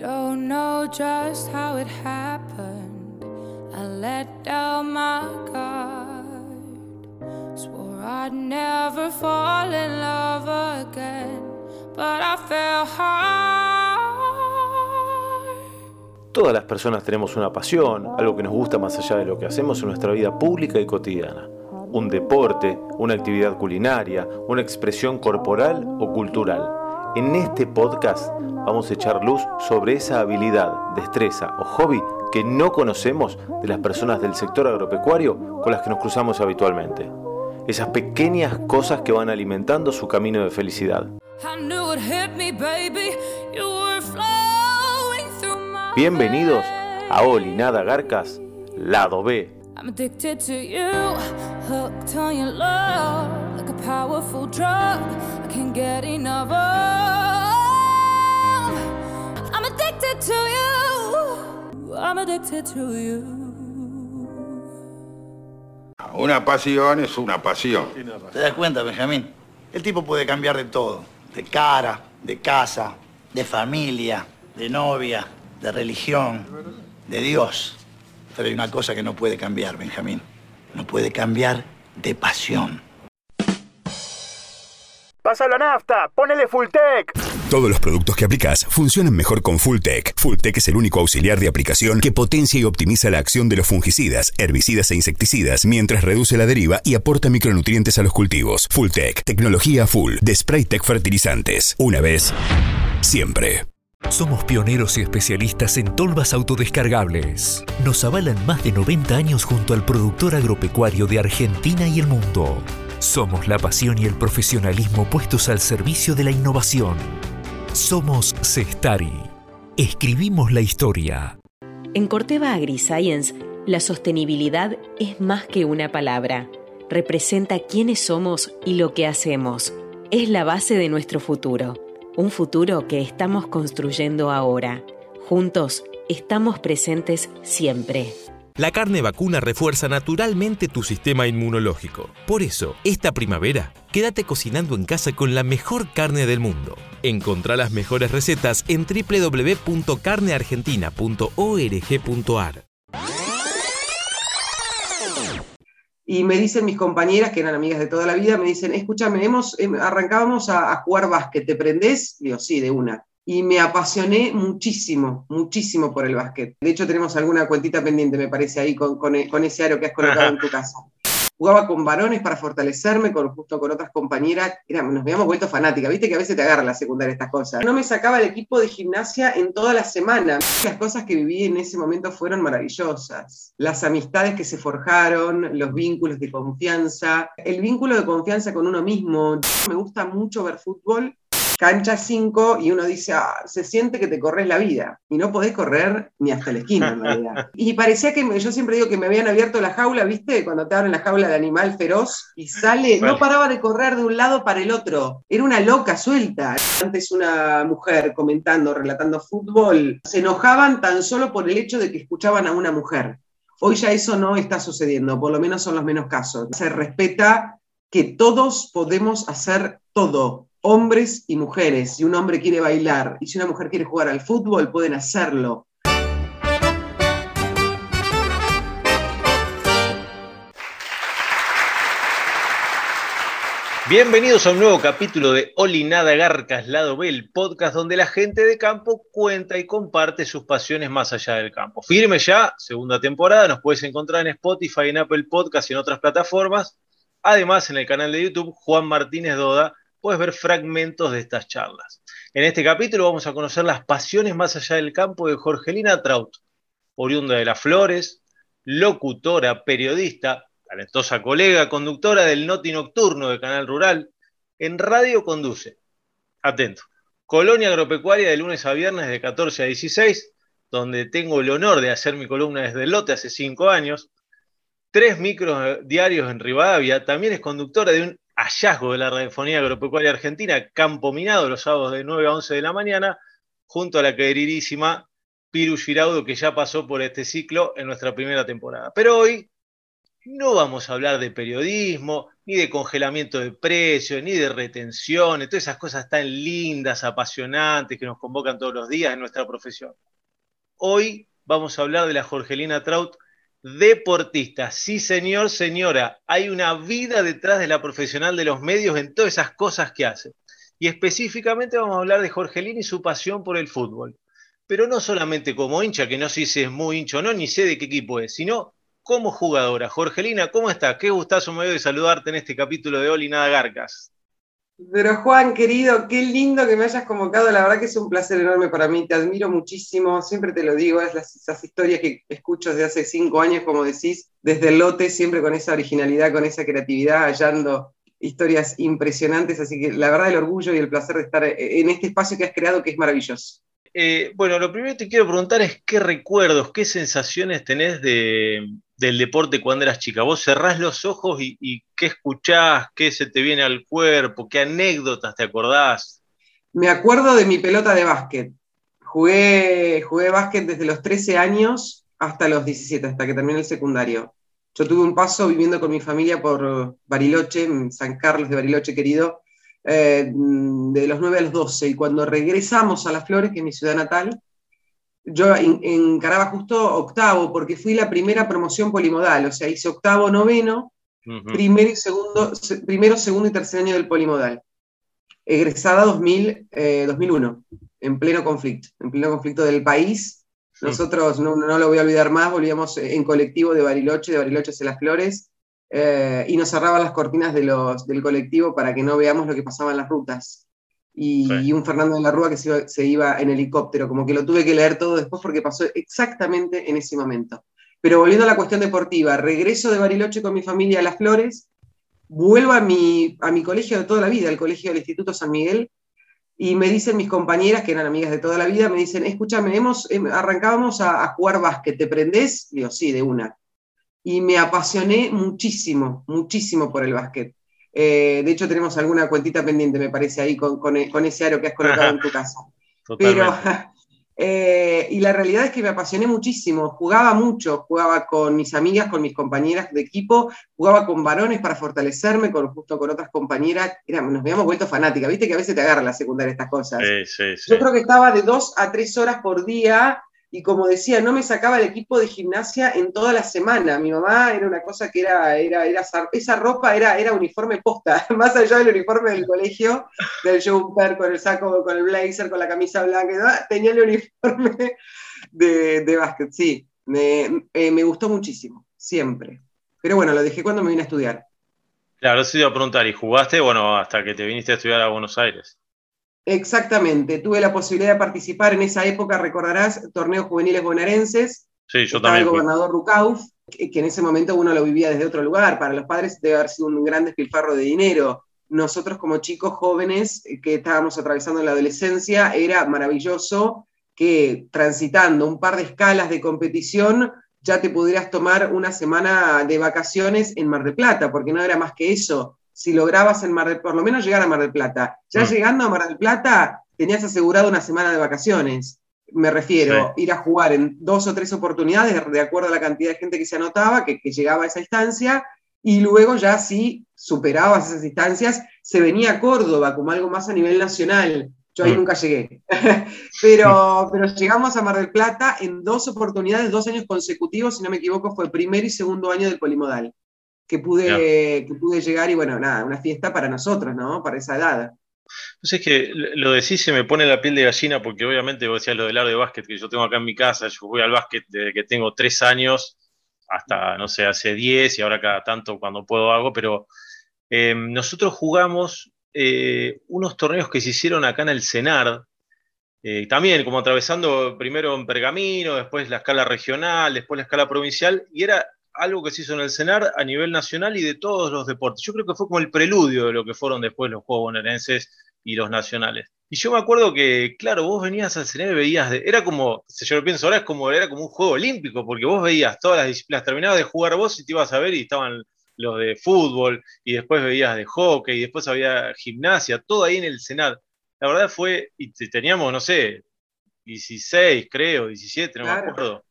don't know just how it happened. I let down my guard. Swore I'd never fall in love again, but I fell hard. Todas las personas tenemos una pasión, algo que nos gusta más allá de lo que hacemos en nuestra vida pública y cotidiana. Un deporte, una actividad culinaria, una expresión corporal o cultural. En este podcast vamos a echar luz sobre esa habilidad, destreza o hobby que no conocemos de las personas del sector agropecuario con las que nos cruzamos habitualmente. Esas pequeñas cosas que van alimentando su camino de felicidad. Bienvenidos a Oli Nada Garcas, lado B. I'm addicted to you, hooked on your love, like a powerful drug. I can't get enough of. I'm addicted to you. I'm addicted to you. Una pasión es una pasión. ¿Te das cuenta, Benjamín? El tipo puede cambiar de todo. De cara, de casa, de familia, de novia, de religión, de Dios. Pero hay una cosa que no puede cambiar, Benjamín. No puede cambiar de pasión. Pasa la nafta, ponele full tech. Todos los productos que aplicas funcionan mejor con Fulltech. Fulltech es el único auxiliar de aplicación que potencia y optimiza la acción de los fungicidas, herbicidas e insecticidas mientras reduce la deriva y aporta micronutrientes a los cultivos. Fulltech, tecnología full de Spraytech Fertilizantes. Una vez, siempre. Somos pioneros y especialistas en tolvas autodescargables. Nos avalan más de 90 años junto al productor agropecuario de Argentina y el mundo. Somos la pasión y el profesionalismo puestos al servicio de la innovación. Somos Cestari. Escribimos la historia. En Corteva AgriScience, la sostenibilidad es más que una palabra. Representa quiénes somos y lo que hacemos. Es la base de nuestro futuro. Un futuro que estamos construyendo ahora. Juntos, estamos presentes siempre. La carne vacuna refuerza naturalmente tu sistema inmunológico. Por eso, esta primavera, quédate cocinando en casa con la mejor carne del mundo. Encontrá las mejores recetas en www.carneargentina.org.ar. Y me dicen mis compañeras, que eran amigas de toda la vida, me dicen, escúchame, hemos, em, arrancábamos a, a jugar básquet, ¿te prendés? Digo, sí, de una. Y me apasioné muchísimo, muchísimo por el básquet. De hecho, tenemos alguna cuentita pendiente, me parece, ahí con, con e- con ese aro que has colocado en tu casa. Jugaba con varones para fortalecerme, con, justo con otras compañeras. Era, nos habíamos vuelto fanáticas, viste que a veces te agarra la secundaria estas cosas. No me sacaba el equipo de gimnasia en toda la semana. Las cosas que viví en ese momento fueron maravillosas. Las amistades que se forjaron, los vínculos de confianza, el vínculo de confianza con uno mismo. Me gusta mucho ver fútbol cancha 5 y uno dice, ah, se siente que te corres la vida y no podés correr ni hasta la esquina en realidad. Y parecía que, me- yo siempre digo que me habían abierto la jaula, ¿viste? Cuando te abren la jaula de animal feroz y sale, no paraba de correr de un lado para el otro, era una loca suelta. Antes una mujer comentando, relatando fútbol, se enojaban tan solo por el hecho de que escuchaban a una mujer. Hoy ya eso no está sucediendo, por lo menos son los menos casos. Se respeta que todos podemos hacer todo, hombres y mujeres. Si un hombre quiere bailar y si una mujer quiere jugar al fútbol, pueden hacerlo. Bienvenidos a un nuevo capítulo de Oli Nada Garcas Lado B, el podcast donde la gente de campo cuenta y comparte sus pasiones más allá del campo. Firme ya, segunda temporada, nos puedes encontrar en Spotify, en Apple Podcast y en otras plataformas. Además, en el canal de YouTube Juan Martínez Doda, puedes ver fragmentos de estas charlas. En este capítulo vamos a conocer las pasiones más allá del campo de Jorgelina Traut, oriunda de Las Flores, locutora, periodista, talentosa colega, conductora del Noti Nocturno de Canal Rural, en radio conduce. Atento. Colonia Agropecuaria de lunes a viernes de 14 a 16, donde tengo el honor de hacer mi columna desde el lote hace cinco años. Tres micros diarios en Rivadavia. También es conductora de un hallazgo de la radiofonía agropecuaria argentina, Campo Minado, los sábados de 9 a 11 de la mañana, junto a la queridísima Piru Giraudo, que ya pasó por este ciclo en nuestra primera temporada. Pero hoy no vamos a hablar de periodismo, ni de congelamiento de precios, ni de retenciones, todas esas cosas tan lindas, apasionantes que nos convocan todos los días en nuestra profesión. Hoy vamos a hablar de la Jorgelina Traut, deportista. Sí, señor, señora, hay una vida detrás de la profesional de los medios en todas esas cosas que hace. Y específicamente vamos a hablar de Jorgelina y su pasión por el fútbol. Pero no solamente como hincha, que no sé si es muy hincha o no, ni sé de qué equipo es, sino como jugadora. Jorgelina, ¿cómo estás? Qué gustazo me doy de saludarte en este capítulo de Oli Nada Garcas. Pero Juan, querido, qué lindo que me hayas convocado. La verdad que es un placer enorme para mí. Te admiro muchísimo. Siempre te lo digo, es las, esas historias que escucho desde hace cinco años, como decís, desde el lote, siempre con esa originalidad, con esa creatividad, hallando historias impresionantes. Así que la verdad, el orgullo y el placer de estar en este espacio que has creado, que es maravilloso. Eh, bueno, lo primero que te quiero preguntar es qué recuerdos, qué sensaciones tenés de, del deporte cuando eras chica. Vos cerrás los ojos y, qué escuchás, qué se te viene al cuerpo, qué anécdotas te acordás. Me acuerdo de mi pelota de básquet. Jugué, jugué básquet desde los 13 años hasta los 17, hasta que terminé el secundario. Yo tuve un paso viviendo con mi familia por Bariloche, San Carlos de Bariloche querido, eh, de los 9 a los 12. Y cuando regresamos a Las Flores, que es mi ciudad natal, yo encaraba justo octavo, porque fui la primera promoción polimodal, o sea, hice octavo, noveno, primero, y segundo, primero, segundo y tercer año del polimodal. Egresada 2000, 2001, eh, en pleno conflicto, en pleno conflicto del país. Nosotros, no, no, lo voy a olvidar más, volvíamos en colectivo de Bariloche, de Bariloche hacia Las Flores, eh, y nos cerraban las cortinas de los, del colectivo para que no veamos lo que pasaba en las rutas y, un Fernando de la Rúa que se iba, en helicóptero, como que lo tuve que leer todo después porque pasó exactamente en ese momento. Pero volviendo a la cuestión deportiva, regreso de Bariloche con mi familia a Las Flores, vuelvo a mi, a mi colegio de toda la vida, el colegio del Instituto San Miguel, y me dicen mis compañeras, que eran amigas de toda la vida, me dicen, escúchame, hemos, em, arrancábamos a, a jugar básquet, ¿te prendés? Digo, sí, de una. Y me apasioné muchísimo, muchísimo por el básquet. Eh, de hecho, tenemos alguna cuentita pendiente, me parece, ahí con, ese aro que has colocado en tu casa. Pero, eh, y la realidad es que me apasioné muchísimo. Jugaba mucho, jugaba con mis amigas, con mis compañeras de equipo, jugaba con varones para fortalecerme, con, justo con otras compañeras. nos habíamos vuelto fanáticas, viste que a veces te agarra la secundaria estas cosas. Yo creo que estaba de dos a tres horas por día y como decía, no me sacaba el equipo de gimnasia en toda la semana. Mi mamá era una cosa que era, era, era esa ropa era, era uniforme posta, más allá del uniforme del colegio, del jumper, con el saco, con el blazer, con la camisa blanca, tenía el uniforme de, de básquet, sí. Me, eh, me, gustó muchísimo, siempre. Pero bueno, lo dejé cuando me vine a estudiar. Claro, sí iba a preguntar, ¿y jugaste, bueno, hasta que te viniste a estudiar a Buenos Aires? Exactamente, tuve la posibilidad de participar en esa época, recordarás, torneos juveniles bonaerenses. Sí, yo también. El gobernador Rucauf, que, en ese momento uno lo vivía desde otro lugar. Para los padres debe haber sido un gran despilfarro de dinero. Nosotros como chicos jóvenes eh, que estábamos atravesando la adolescencia, era maravilloso que transitando un par de escalas de competición ya te pudieras tomar una semana de vacaciones en Mar del Plata, porque no era más que eso si lograbas en Mar del, por lo menos llegar a Mar del Plata. Ya mm. llegando a Mar del Plata, tenías asegurado una semana de vacaciones. Me refiero, ir a jugar en dos o tres oportunidades, de acuerdo a la cantidad de gente que se anotaba, que, llegaba a esa instancia, y luego ya si superabas esas instancias, se venía a Córdoba como algo más a nivel nacional. Yo ahí mm. nunca llegué. pero, pero llegamos a Mar del Plata en dos oportunidades, dos años consecutivos, si no me equivoco, fue primer y segundo año del polimodal que pude, que pude llegar y bueno, nada, una fiesta para nosotros, ¿no? Para esa edad. Pues es que lo decís se me pone la piel de gallina porque obviamente vos decías lo del aro de básquet que yo tengo acá en mi casa, yo voy al básquet desde que tengo tres años hasta, no sé, hace diez y ahora cada tanto cuando puedo hago, pero eh, nosotros jugamos eh, unos torneos que se hicieron acá en el CENAR, eh, también como atravesando primero en Pergamino, después la escala regional, después la escala provincial, y era algo que se hizo en el CENAR a nivel nacional y de todos los deportes. Yo creo que fue como el preludio de lo que fueron después los Juegos bonaerenses y los nacionales. Y yo me acuerdo que, claro, vos venías al CENAR y veías, de, era como, si yo lo pienso ahora, es como, era como un juego olímpico, porque vos veías todas las disciplinas, terminabas de jugar vos y te ibas a ver y estaban los de fútbol, y después veías de hockey, y después había gimnasia, todo ahí en el CENAR. La verdad fue, y teníamos, no sé, 16, creo, 17, no me acuerdo.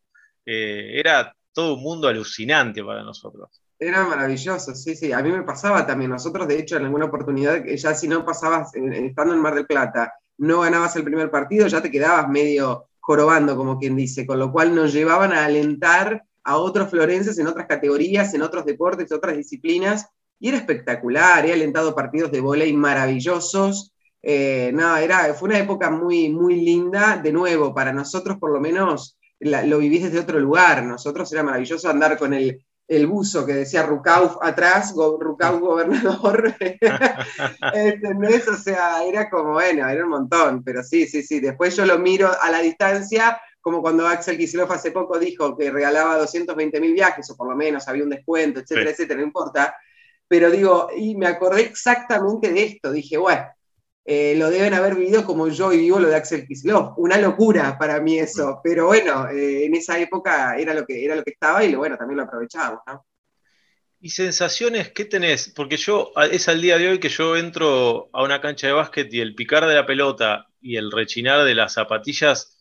Eh, era todo un mundo alucinante para nosotros. Era maravilloso, sí, sí. A mí me pasaba también. Nosotros, de hecho, en alguna oportunidad, ya si no pasabas, estando en Mar del Plata, no ganabas el primer partido, ya te quedabas medio jorobando, como quien dice, con lo cual nos llevaban a alentar a otros florenses en otras categorías, en otros deportes, otras disciplinas, y era espectacular, he alentado partidos de volei maravillosos, eh, nada, era, fue una época muy, muy linda, de nuevo, para nosotros por lo menos lo vivís desde otro lugar, nosotros era maravilloso andar con el, el buzo que decía Rucauf atrás, Rucauf gobernador, ¿entendés? O sea, era como, bueno, era un montón, pero sí, sí, sí, después yo lo miro a la distancia, como cuando Axel Kicillof hace poco dijo que regalaba 220 mil viajes, o por lo menos había un descuento, etcétera, etcétera, no importa, pero digo, y me acordé exactamente de esto, dije, bueno, eh, lo deben haber vivido como yo vivo lo de Axel Kicillof. Una locura para mí eso, pero bueno, eh, en esa época era lo que, era lo que estaba y bueno, también lo aprovechábamos. ¿Y sensaciones qué tenés? Porque yo, es al día de hoy que yo entro a una cancha de básquet y el picar de la pelota y el rechinar de las zapatillas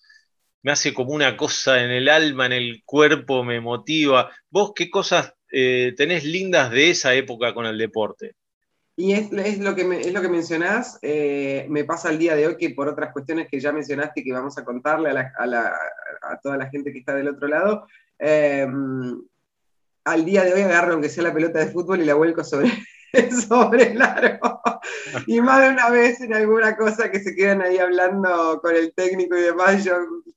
me hace como una cosa en el alma, en el cuerpo, me motiva. ¿Vos qué cosas eh, tenés lindas de esa época con el deporte? Y es, lo, que es lo que mencionás, eh, me pasa el día de hoy que por otras cuestiones que ya mencionaste y que vamos a contarle a, toda la gente que está del otro lado, em, al día de hoy agarro aunque sea la pelota de fútbol y la vuelco sobre, sobre el aro. Y más de una vez en alguna cosa que se quedan ahí hablando con el técnico y demás, yo,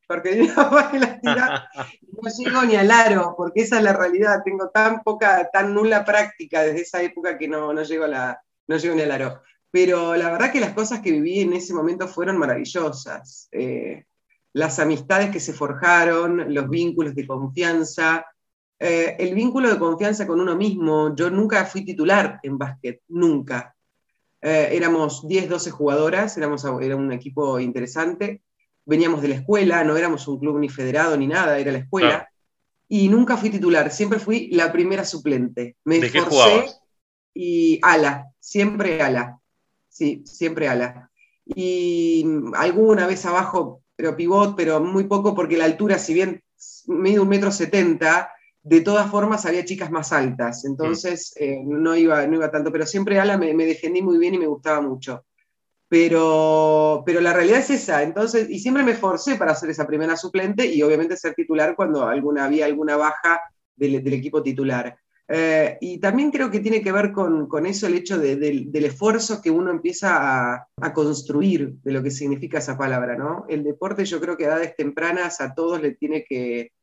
porque yo la tira, no llego ni al aro, porque esa es la realidad. Tengo tan poca, tan nula práctica desde esa época que no, no llego a la, no llego ni al aro. Pero la verdad que las cosas que viví en ese momento fueron maravillosas. Eh, las amistades que se forjaron, los vínculos de confianza, eh, el vínculo de confianza con uno mismo. Yo nunca fui titular en básquet, nunca. Eh, éramos 10, 12 jugadoras, éramos, era un equipo interesante. Veníamos de la escuela, no éramos un club ni federado ni nada, era la escuela. Y nunca fui titular, siempre fui la primera suplente. Me ¿De esforcé y ala, siempre ala. Sí, siempre ala. Y alguna vez abajo, pero pivot, pero muy poco porque la altura, si bien medio un metro setenta, de todas formas había chicas más altas, entonces eh, no, iba, no iba tanto, pero siempre ala me, defendí muy bien y me gustaba mucho. Pero, pero la realidad es esa, entonces, y siempre me forcé para ser esa primera suplente y obviamente ser titular cuando alguna, había alguna baja del equipo titular. Eh, y también creo que tiene que ver con, eso el hecho del esfuerzo que uno empieza a, construir de lo que significa esa palabra, ¿no? El deporte yo creo que a edades tempranas a todos le tiene que,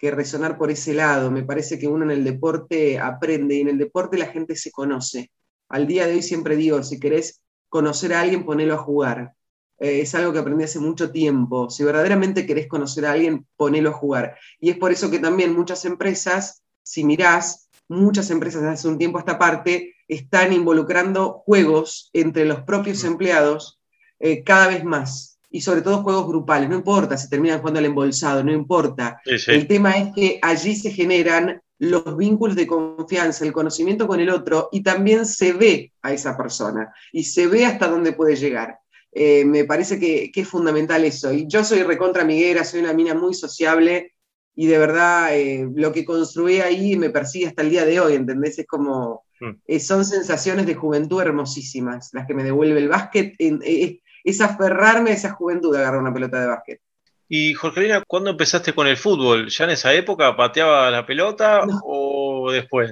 resonar por ese lado. Me parece que uno en el deporte aprende y en el deporte la gente se conoce. Al día de hoy siempre digo, si querés conocer a alguien, ponelo a jugar. Eh, es algo que aprendí hace mucho tiempo. Si verdaderamente querés conocer a alguien, ponelo a jugar. Y es por eso que también muchas empresas, si mirás, muchas empresas hace un tiempo a esta parte están involucrando juegos entre los propios empleados eh, cada vez más. Y sobre todo juegos grupales, no importa si terminan jugando al embolsado, no importa. El tema es que allí se generan los vínculos de confianza, el conocimiento con el otro y también se ve a esa persona y se ve hasta dónde puede llegar. Eh, me parece que, que, es fundamental eso. Y yo soy recontra amiguera, soy una mina muy sociable y de verdad eh, lo que construí ahí me persigue hasta el día de hoy, ¿entendés? Es como, mm. eh, son sensaciones de juventud hermosísimas las que me devuelve el básquet, eh, es aferrarme a esa juventud de agarrar una pelota de básquet. Y Jorgelina, ¿cuándo empezaste con el fútbol? ¿Ya en esa época pateaba la pelota o después?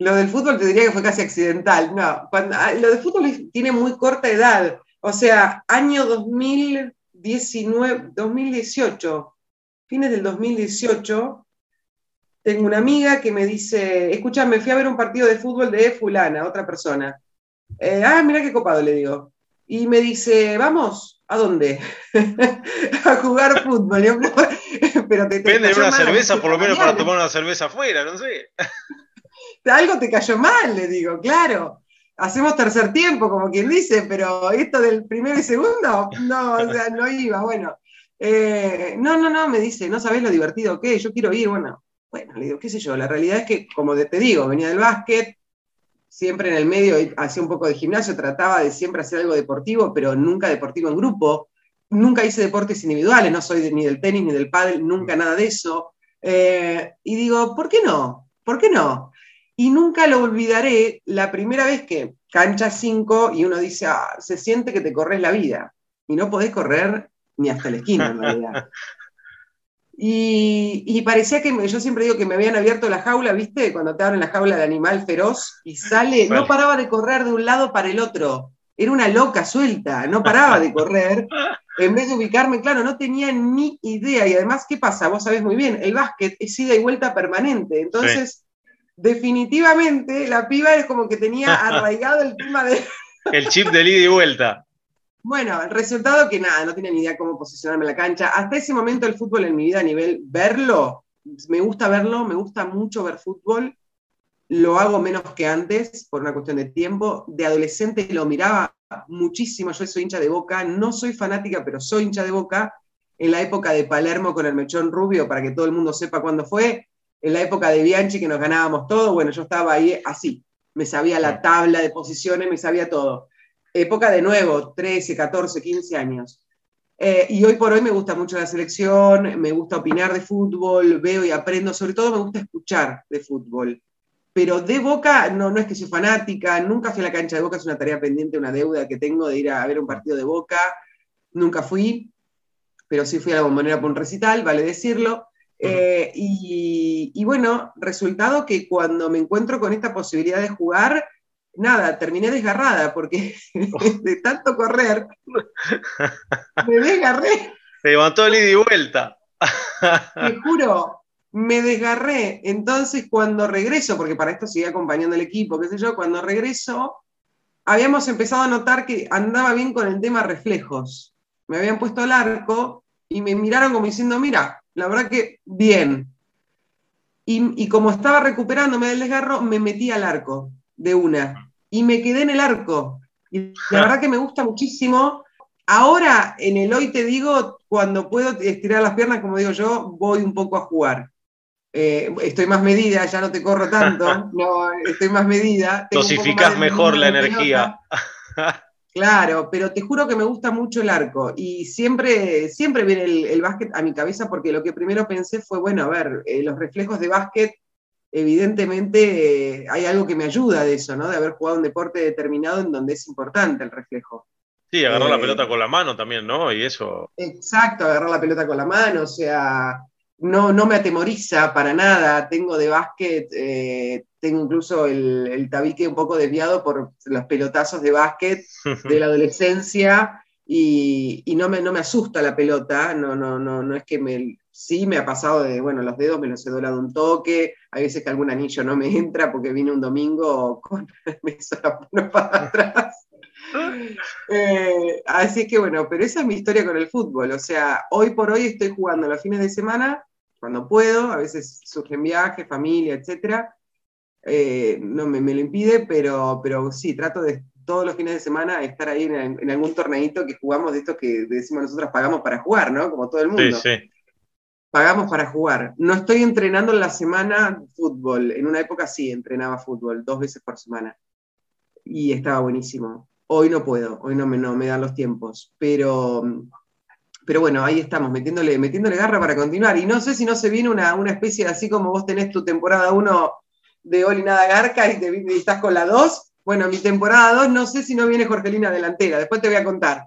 Lo del fútbol te diría que fue casi accidental. No, ah, lo del fútbol tiene muy corta edad. O sea, año 2019, 2018 fines del 2018, tengo una amiga que me dice, escúchame, fui a ver un partido de fútbol de fulana, otra persona. Eh, ah, mira qué copado, le digo. Y me dice, vamos, ¿a dónde? a jugar fútbol. Pero te, Vende una cerveza, por lo menos para tomar una cerveza afuera, no sé. Algo te cayó mal, le digo, claro. Hacemos tercer tiempo, como quien dice, pero esto del primero y segundo, no, o sea, no iba. Bueno, eh, no, no, no, me dice, no sabes lo divertido que es, yo quiero ir, bueno, bueno, le digo, qué sé yo, la realidad es que, como te digo, venía del básquet, siempre en el medio hacía un poco de gimnasio, trataba de siempre hacer algo deportivo, pero nunca deportivo en grupo, nunca hice deportes individuales, no soy ni del tenis ni del pádel, nunca nada de eso, eh, y digo, ¿por qué no? ¿Por qué no? Y nunca lo olvidaré la primera vez que cancha 5 y uno dice, ah, se siente que te corres la vida. Y no podés correr ni hasta la esquina, en realidad. Y, parecía que, yo siempre digo que me habían abierto la jaula, ¿viste? Cuando te abren la jaula del animal feroz y sale, no paraba de correr de un lado para el otro. Era una loca suelta, no paraba de correr. En vez de ubicarme, claro, no tenía ni idea. Y además, ¿qué pasa? Vos sabés muy bien, el básquet es ida y vuelta permanente. Entonces, definitivamente, la piba es como que tenía arraigado el tema de... el chip de ida y vuelta. Bueno, el resultado que nada, no tenía ni idea cómo posicionarme en la cancha. Hasta ese momento el fútbol en mi vida a nivel verlo, me gusta verlo, me gusta mucho ver fútbol. Lo hago menos que antes por una cuestión de tiempo. De adolescente lo miraba muchísimo. Yo soy hincha de Boca, no soy fanática, pero soy hincha de Boca. En la época de Palermo con el mechón rubio, para que todo el mundo sepa cuándo fue. En la época de Bianchi, que nos ganábamos todo. Bueno, yo estaba ahí así. Me sabía la tabla de posiciones, me sabía todo época de nuevo, 13, 14, 15 años. Eh, y hoy por hoy me gusta mucho la selección, me gusta opinar de fútbol, veo y aprendo, sobre todo me gusta escuchar de fútbol. Pero de Boca, no, no es que soy fanática, nunca fui a la cancha de Boca, es una tarea pendiente, una deuda que tengo de ir a ver un partido de Boca, nunca fui, pero sí fui a la bombonera por un recital, vale decirlo. Eh, y, y bueno, resultado que cuando me encuentro con esta posibilidad de jugar, nada, terminé desgarrada porque de tanto correr me desgarré. Se levantó el ida y vuelta. Te juro, me desgarré. Entonces, cuando regreso, porque para esto sigue acompañando el equipo, qué sé yo, cuando regreso, habíamos empezado a notar que andaba bien con el tema reflejos. Me habían puesto el arco y me miraron como diciendo, mira, la verdad que bien. Y, y como estaba recuperándome del desgarro, me metí al arco de una. Y me quedé en el arco. Y la verdad que me gusta muchísimo. Ahora, en el hoy te digo, cuando puedo estirar las piernas, como digo yo, voy un poco a jugar. Eh, estoy más medida, ya no te corro tanto, no, estoy más medida. Dosificás mejor la energía. Claro, pero te juro que me gusta mucho el arco y siempre, siempre viene el, básquet a mi cabeza porque lo que primero pensé fue, bueno, a ver, eh, los reflejos de básquet evidentemente eh, hay algo que me ayuda de eso, ¿no? De haber jugado un deporte determinado en donde es importante el reflejo. Sí, agarrar la eh, pelota con la mano también, ¿no? Y eso. Exacto, agarrar la pelota con la mano, o sea, no, no me atemoriza para nada. Tengo de básquet, eh, tengo incluso el, el, tabique un poco desviado por los pelotazos de básquet de la adolescencia y, y, no, me, no me asusta la pelota, no, no, no, no es que me, sí me ha pasado de, bueno, los dedos me los he doblado un toque, hay veces que algún anillo no me entra porque vine un domingo con me la para atrás. Eh, así que bueno, pero esa es mi historia con el fútbol, o sea, hoy por hoy estoy jugando los fines de semana, cuando puedo, a veces surgen viajes, familia, etc. Eh, no me, lo impide, pero, pero sí, trato de todos los fines de semana estar ahí en, en algún torneito que jugamos de estos que decimos nosotros pagamos para jugar, ¿no? Como todo el mundo. Sí, sí pagamos para jugar. No estoy entrenando en la semana fútbol. En una época sí entrenaba fútbol, dos veces por semana. Y estaba buenísimo. Hoy no puedo, hoy no me, dan los tiempos. Pero, pero bueno, ahí estamos, metiéndole, metiéndole garra para continuar. Y no sé si no se viene una, una especie de así como vos tenés tu temporada 1 de Oli Nada Garca y, te, estás con la 2. Bueno, mi temporada 2, no sé si no viene Jorgelina delantera, después te voy a contar.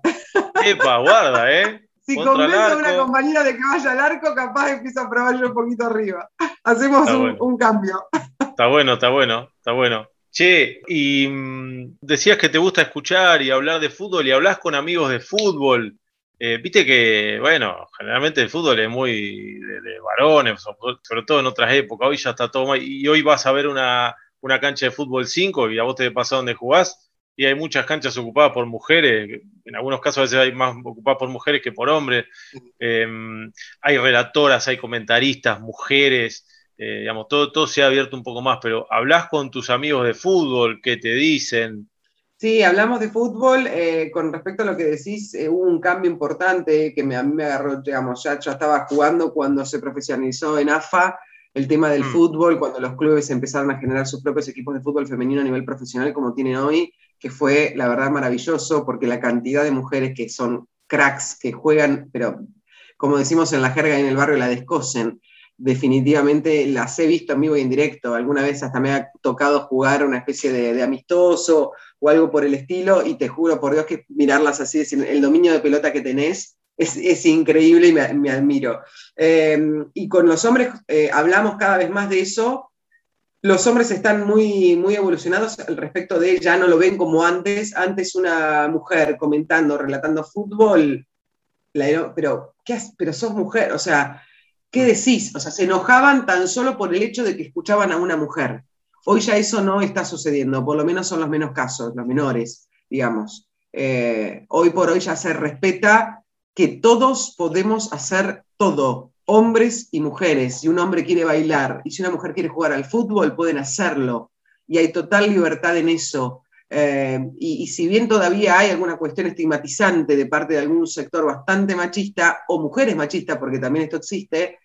Epa, guarda, ¿eh? Si convenzo a una compañera de que vaya al arco, capaz empiezo a probar yo un poquito arriba. Hacemos un, cambio. Está bueno, está bueno, está bueno. Che, y mm, decías que te gusta escuchar y hablar de fútbol y hablas con amigos de fútbol. Eh, viste que, bueno, generalmente el fútbol es muy de, varones, sobre todo en otras épocas. Hoy ya está todo mal. Y hoy vas a ver una, una cancha de fútbol 5 y a vos te pasa donde jugás y hay muchas canchas ocupadas por mujeres, en algunos casos a veces hay más ocupadas por mujeres que por hombres, em, hay relatoras, hay comentaristas, mujeres, eh, digamos, todo, todo se ha abierto un poco más, pero hablas con tus amigos de fútbol, ¿qué te dicen? Sí, hablamos de fútbol. Eh, con respecto a lo que decís, eh, hubo un cambio importante que a mí me agarró, digamos, ya yo estaba jugando cuando se profesionalizó en AFA el tema del mm. fútbol, cuando los clubes empezaron a generar sus propios equipos de fútbol femenino a nivel profesional como tienen hoy, que fue la verdad maravilloso, porque la cantidad de mujeres que son cracks, que juegan, pero como decimos en la jerga y en el barrio, la descosen, definitivamente las he visto en vivo y en directo. Alguna vez hasta me ha tocado jugar una especie de, amistoso o algo por el estilo, y te juro por Dios que mirarlas así, decir, el dominio de pelota que tenés es, increíble y me, admiro. Eh, y con los hombres eh, hablamos cada vez más de eso. Los hombres están muy, muy evolucionados al respecto de, ya no lo ven como antes. Antes una mujer comentando, relatando fútbol, pero, ¿qué pero sos mujer, o sea, ¿qué decís? O sea, se enojaban tan solo por el hecho de que escuchaban a una mujer. Hoy ya eso no está sucediendo, por lo menos son los menos casos, los menores, digamos. Eh, hoy por hoy ya se respeta que todos podemos hacer todo, hombres y mujeres. Si un hombre quiere bailar y si una mujer quiere jugar al fútbol, pueden hacerlo. Y hay total libertad en eso. Eh, y, si bien todavía hay alguna cuestión estigmatizante de parte de algún sector bastante machista, o mujeres machistas, porque también esto existe,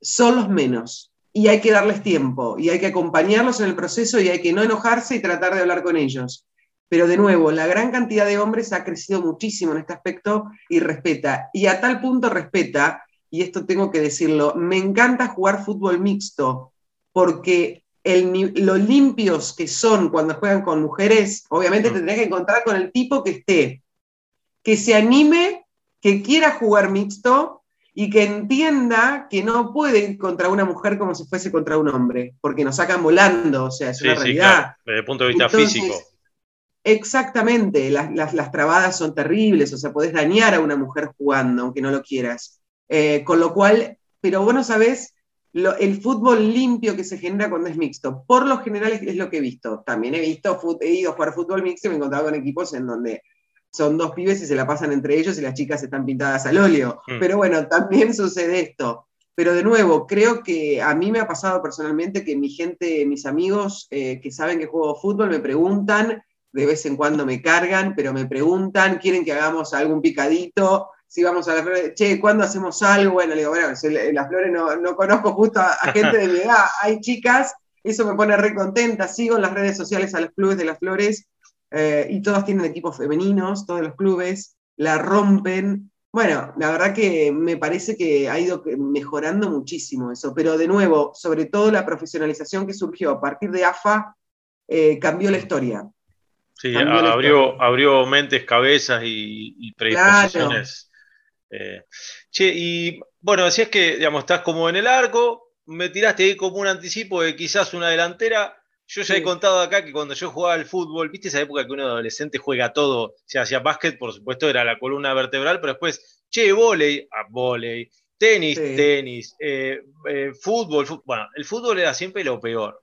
son los menos. Y hay que darles tiempo, y hay que acompañarlos en el proceso, y hay que no enojarse y tratar de hablar con ellos. Pero de nuevo, la gran cantidad de hombres ha crecido muchísimo en este aspecto y respeta. Y a tal punto respeta, y esto tengo que decirlo, me encanta jugar fútbol mixto, porque el, lo limpios que son cuando juegan con mujeres, obviamente te tenés que encontrar con el tipo que esté, que se anime, que quiera jugar mixto y que entienda que no puede ir contra una mujer como si fuese contra un hombre, porque nos sacan volando, o sea, es una realidad. Desde el punto de vista físico. Exactamente, las, las, trabadas son terribles, o sea, podés dañar a una mujer jugando, aunque no lo quieras. Eh, con lo cual, pero vos no sabés el fútbol limpio que se genera cuando es mixto. Por lo general es, lo que he visto. También he visto, he ido a jugar fútbol mixto y me he encontrado con equipos en donde son dos pibes y se la pasan entre ellos y las chicas están pintadas al óleo. Mm. Pero bueno, también sucede esto. Pero de nuevo, creo que a mí me ha pasado personalmente que mi gente, mis amigos eh, que saben que juego fútbol me preguntan, de vez en cuando me cargan, pero me preguntan, quieren que hagamos algún picadito, si vamos a las flores, che, ¿cuándo hacemos algo? Bueno, le digo, bueno, en las flores no, conozco justo a, gente de mi edad, hay chicas, eso me pone re contenta, sigo en las redes sociales a los clubes de las flores eh, y todos tienen equipos femeninos, todos los clubes, la rompen. Bueno, la verdad que me parece que ha ido mejorando muchísimo eso, pero de nuevo, sobre todo la profesionalización que surgió a partir de AFA, eh, cambió la historia. Sí, abrió, abrió mentes, cabezas y, y predisposiciones. Eh, che, y bueno, decías que, digamos, estás como en el arco, me tiraste ahí como un anticipo de quizás una delantera. Yo ya he contado acá que cuando yo jugaba al fútbol, viste esa época que un adolescente juega todo, se hacía básquet, por supuesto, era la columna vertebral, pero después, che, volei, a ah, volei, tenis, tenis, eh, eh, fútbol, fútbol, bueno, el fútbol era siempre lo peor.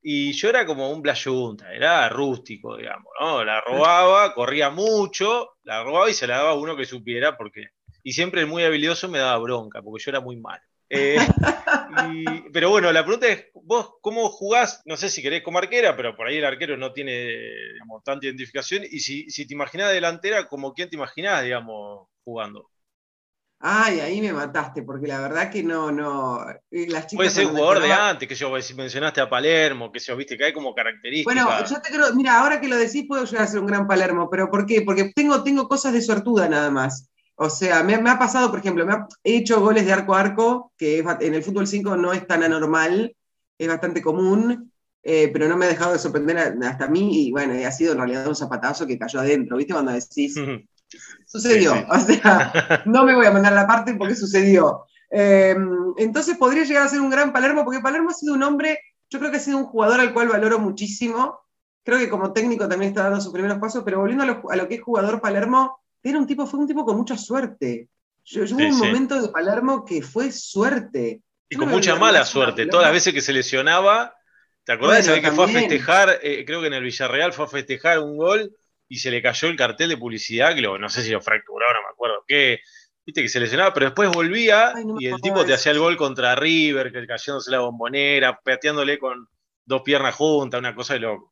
Y yo era como un playunta, era rústico, digamos, ¿no? La robaba, corría mucho, la robaba y se la daba a uno que supiera porque y siempre el muy habilidoso me daba bronca, porque yo era muy malo. Eh, pero bueno, la pregunta es, vos cómo jugás, no sé si querés como arquera, pero por ahí el arquero no tiene tanta identificación, y si, te imaginás delantera, como quién te imaginás, digamos, jugando. Ay, ahí me mataste, porque la verdad que no, no. Eh, las chicas Puede ser jugador de antes, que yo, si mencionaste a Palermo, que yo, viste, que hay como características. Bueno, yo te creo, mira, ahora que lo decís, puedo llegar a ser un gran Palermo, pero ¿por qué? Porque tengo, tengo cosas de suertuda nada más. O sea, me, ha pasado, por ejemplo, me he hecho goles de arco a arco, que en el fútbol 5 no es tan anormal, es bastante común, eh, pero no me ha dejado de sorprender hasta a mí, y bueno, ha sido en realidad un zapatazo que cayó adentro, ¿viste? Cuando decís, sucedió, o sea, no me voy a mandar la parte porque sucedió. Eh, entonces podría llegar a ser un gran Palermo, porque Palermo ha sido un hombre, yo creo que ha sido un jugador al cual valoro muchísimo, creo que como técnico también está dando sus primeros pasos, pero volviendo a lo que es jugador Palermo, era un tipo, fue un tipo con mucha suerte. Yo, hubo un momento de Palermo que fue suerte. Y con mucha mala suerte. Todas las veces que se lesionaba, ¿te acordás de que fue a festejar? Eh, creo que en el Villarreal fue a festejar un gol y se le cayó el cartel de publicidad, que no sé si lo fracturó, no me acuerdo qué. Viste que se lesionaba, pero después volvía y el tipo te hacía el gol contra River, que cayéndose la bombonera, pateándole con dos piernas juntas, una cosa de loco.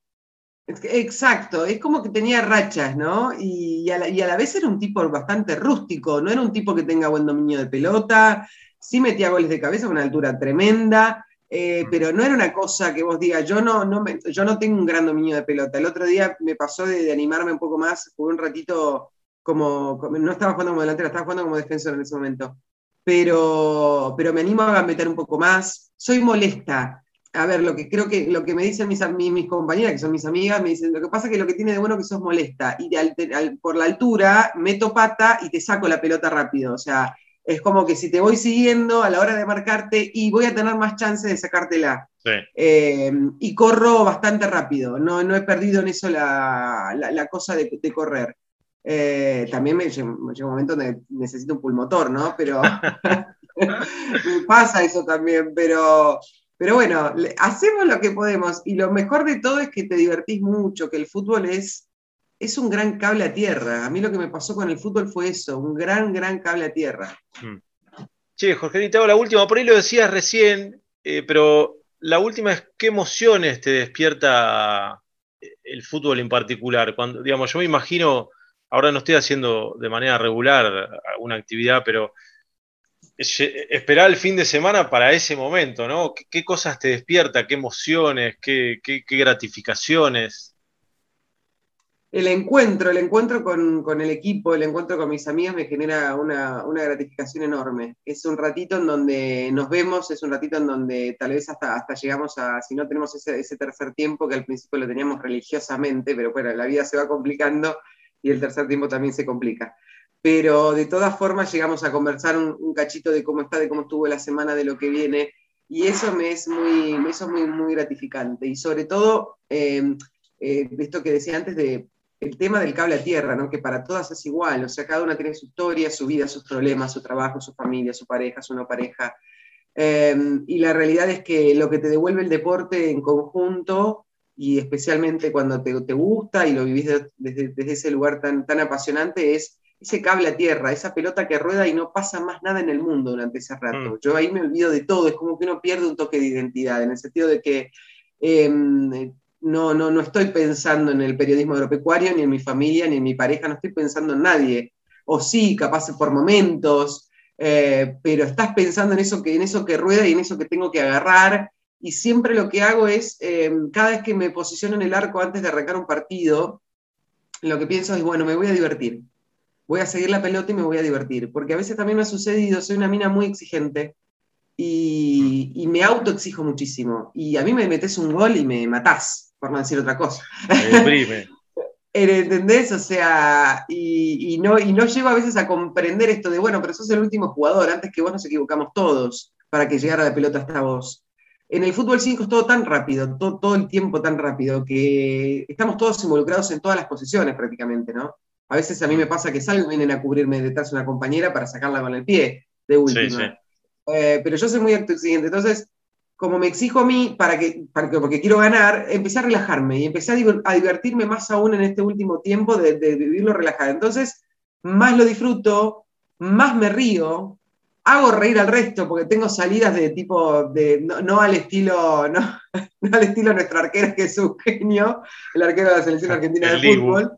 Exacto, es como que tenía rachas, ¿no? Y a, la, vez era un tipo bastante rústico, no era un tipo que tenga buen dominio de pelota, sí metía goles de cabeza a una altura tremenda, eh, pero no era una cosa que vos digas, yo no, yo no tengo un gran dominio de pelota. El otro día me pasó de, animarme un poco más, jugué un ratito como, no estaba jugando como delantero, estaba jugando como defensor en ese momento. pero me animo a meter un poco más. Soy molesta. A ver, lo que creo que lo que me dicen mis, mis, compañeras, que son mis amigas, me dicen, lo que pasa es que lo que tiene de bueno es que sos molesta. Y por la altura meto pata y te saco la pelota rápido. O sea, es como que si te voy siguiendo a la hora de marcarte y voy a tener más chance de sacártela. Eh, y corro bastante rápido, no, no he perdido en eso la, cosa de, correr. Eh, también me, llega un momento donde necesito un pulmotor, ¿no? Pero me pasa eso también, pero, pero bueno, hacemos lo que podemos y lo mejor de todo es que te divertís mucho, que el fútbol es, es un gran cable a tierra. A mí lo que me pasó con el fútbol fue eso, un gran, gran cable a tierra. Hmm. Che, Jorge, te hago la última, por ahí lo decías recién, eh, pero la última es qué emociones te despierta el fútbol en particular. Cuando, digamos, yo me imagino, ahora no estoy haciendo de manera regular una actividad, pero esperar el fin de semana para ese momento, ¿no? ¿Qué, cosas te despierta? ¿Qué emociones? qué gratificaciones? el encuentro, el encuentro con, el equipo, el encuentro con mis amigas me genera una, gratificación enorme. Es un ratito en donde nos vemos, es un ratito en donde tal vez hasta, hasta llegamos a, si no tenemos ese, tercer tiempo, que al principio lo teníamos religiosamente, pero bueno, la vida se va complicando y el tercer tiempo también se complica. Pero de todas formas llegamos a conversar un, cachito de cómo está, de cómo estuvo la semana, de lo que viene, y eso me es muy, eso muy, muy gratificante. Y sobre todo, eh, eh, esto que decía antes de el tema del cable a tierra, ¿no? que para todas es igual, o sea, cada una tiene su historia, su vida, sus problemas, su trabajo, su familia, su pareja, su no pareja. Em, y la realidad es que lo que te devuelve el deporte en conjunto, y especialmente cuando te, te gusta y lo vivís desde, ese lugar tan, tan apasionante, es ese cable a tierra, esa pelota que rueda y no pasa más nada en el mundo durante ese rato. Mm. Yo ahí me olvido de todo, es como que uno pierde un toque de identidad, en el sentido de que em, no, no, no estoy pensando en el periodismo agropecuario, ni en mi familia, ni en mi pareja, no estoy pensando en nadie. O sí, capaz por momentos, eh, pero estás pensando en eso, que, en eso que rueda y en eso que tengo que agarrar. Y siempre lo que hago es, em, cada vez que me posiciono en el arco antes de arrancar un partido, lo que pienso es, bueno, me voy a divertir. Voy a seguir la pelota y me voy a divertir. Porque a veces también me ha sucedido, soy una mina muy exigente y, y me autoexijo muchísimo. Y a mí me metes un gol y me matás por no decir otra cosa. ¿Entendés? O sea, y, no, y no llego a veces a comprender esto de, bueno, pero sos el último jugador, antes que vos nos equivocamos todos para que llegara la pelota hasta vos. En el fútbol 5 es todo tan rápido, todo, todo, el tiempo tan rápido, que estamos todos involucrados en todas las posiciones prácticamente, ¿no? A veces a mí me pasa que salgo y vienen a cubrirme detrás de una compañera para sacarla con el pie, de última. Eh, pero yo soy muy exigente, entonces como me exijo a mí, para que, para que, porque quiero ganar, empecé a relajarme y empecé a, divertirme más aún en este último tiempo de, vivirlo relajado. Entonces, más lo disfruto, más me río, hago reír al resto, porque tengo salidas de tipo, de, no, al estilo, no, al estilo nuestro arquero, que es un genio, el arquero de la selección argentina de fútbol,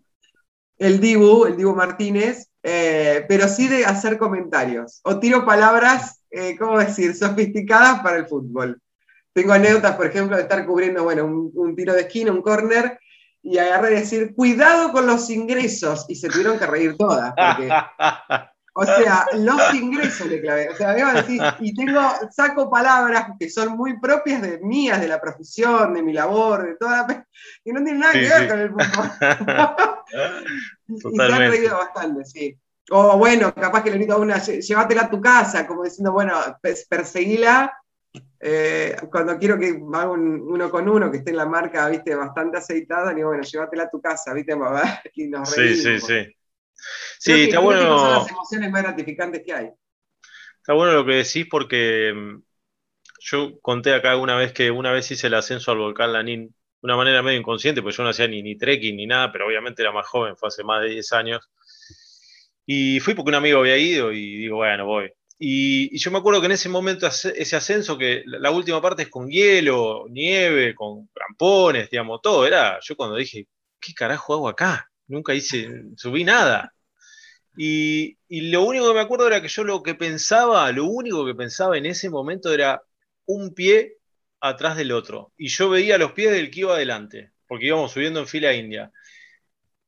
el Dibu, el Dibu Martínez, eh, pero sí de hacer comentarios, o tiro palabras, eh, ¿cómo decir?, sofisticadas para el fútbol. Tengo anécdotas, por ejemplo, de estar cubriendo, bueno, un, tiro de esquina, un córner, y agarré y decir, cuidado con los ingresos, y se tuvieron que reír todas, o sea, los ingresos le clavé, o sea, a decir, y tengo, saco palabras que son muy propias de mías, de la profesión, de mi labor, de toda la, y no tienen nada que ver con el fútbol. y, se han reído bastante, sí. O bueno, capaz que le grito a una, llévatela a tu casa, como diciendo, bueno, perseguíla eh, cuando quiero que haga un uno con uno, que esté en la marca, viste, bastante aceitada, digo, bueno, llévatela a tu casa, viste, y nos Sí, sí, sí. Sí, está bueno. Son las emociones más gratificantes que hay. Está bueno lo que decís porque mm, yo conté acá una vez que una vez hice el ascenso al volcán Lanín, de una manera medio inconsciente, porque yo no hacía ni, ni trekking ni nada, pero obviamente era más joven, fue hace más de 10 años. Y fui porque un amigo había ido y digo, bueno, voy. Y, yo me acuerdo que en ese momento, ese ascenso, que la última parte es con hielo, nieve, con crampones, digamos, todo, era, yo cuando dije, ¿qué carajo hago acá? Nunca hice, subí nada. Y, lo único que me acuerdo era que yo lo que pensaba, lo único que pensaba en ese momento era un pie atrás del otro. Y yo veía los pies del que iba adelante, porque íbamos subiendo en fila india.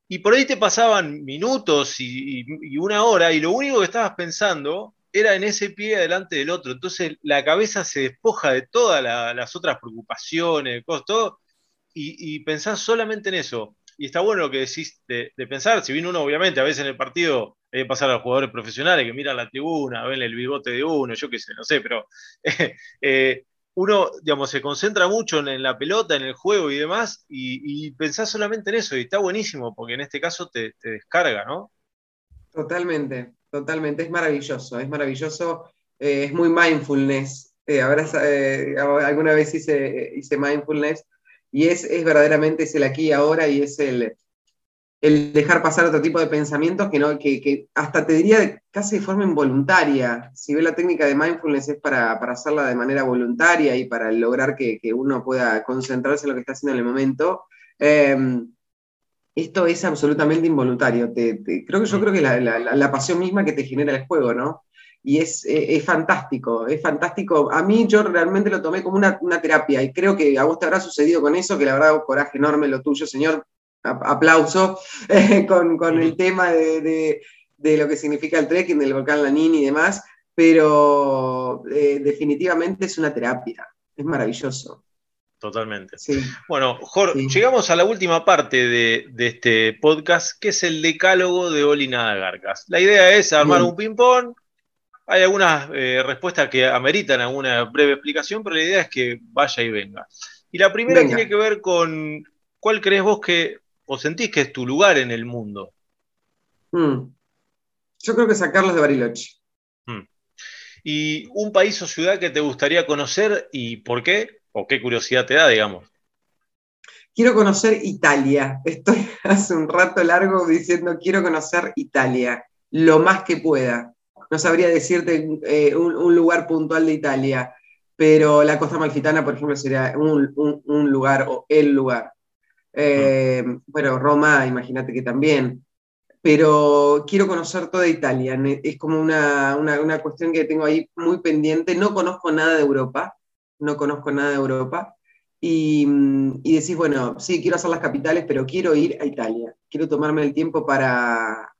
Y por ahí te pasaban minutos y, una hora, y lo único que estabas pensando era en ese pie adelante del otro. Entonces la cabeza se despoja de todas las otras preocupaciones, todo, y pensás solamente en eso. Y está bueno lo que decís de, pensar, si bien uno obviamente a veces en el partido hay que pasar a los jugadores profesionales que miran la tribuna, ven el bigote de uno, yo qué sé, no sé, pero eh, uno, digamos, se concentra mucho en, la pelota, en el juego y demás, y, y, pensás solamente en eso, y está buenísimo, porque en este caso te, descarga, ¿no? Totalmente, totalmente, es maravilloso, es maravilloso, eh, es muy mindfulness. Eh, eh, alguna vez hice, hice mindfulness y es, es verdaderamente es el aquí y ahora y es el, el dejar pasar otro tipo de pensamientos que, no, que, hasta te diría casi de forma involuntaria. Si ve la técnica de mindfulness es para, hacerla de manera voluntaria y para lograr que, uno pueda concentrarse en lo que está haciendo en el momento. Em, esto es absolutamente involuntario. creo que yo creo que la, la, pasión misma que te genera el juego, ¿no? Y es, es, fantástico, es fantástico. A mí yo realmente lo tomé como una, una, terapia y creo que a vos te habrá sucedido con eso, que la verdad coraje enorme lo tuyo, señor, aplauso eh, con, el tema de, lo que significa el trekking, del volcán Lanín y demás, pero eh, definitivamente es una terapia, es maravilloso. Totalmente. Bueno, Jorge, llegamos a la última parte de, este podcast, que es el decálogo de Oli Nada Garcas. La idea es armar un ping-pong. Hay algunas eh, respuestas que ameritan alguna breve explicación, pero la idea es que vaya y venga. Y la primera tiene que ver con cuál crees vos que o sentís que es tu lugar en el mundo? Hmm. Yo creo que sacarlos de Bariloche. Hmm. ¿Y un país o ciudad que te gustaría conocer y por qué? ¿O qué curiosidad te da, digamos? Quiero conocer Italia. Estoy hace un rato largo diciendo quiero conocer Italia, lo más que pueda. No sabría decirte eh, un, lugar puntual de Italia, pero la costa malfitana, por ejemplo, sería un lugar o el lugar. Eh, bueno, Roma, imagínate que también. Pero quiero conocer toda Italia. Es como una, cuestión que tengo ahí muy pendiente. No conozco nada de Europa. No conozco nada de Europa. Y, y, decís, bueno, sí, quiero hacer las capitales, pero quiero ir a Italia. Quiero tomarme el tiempo para,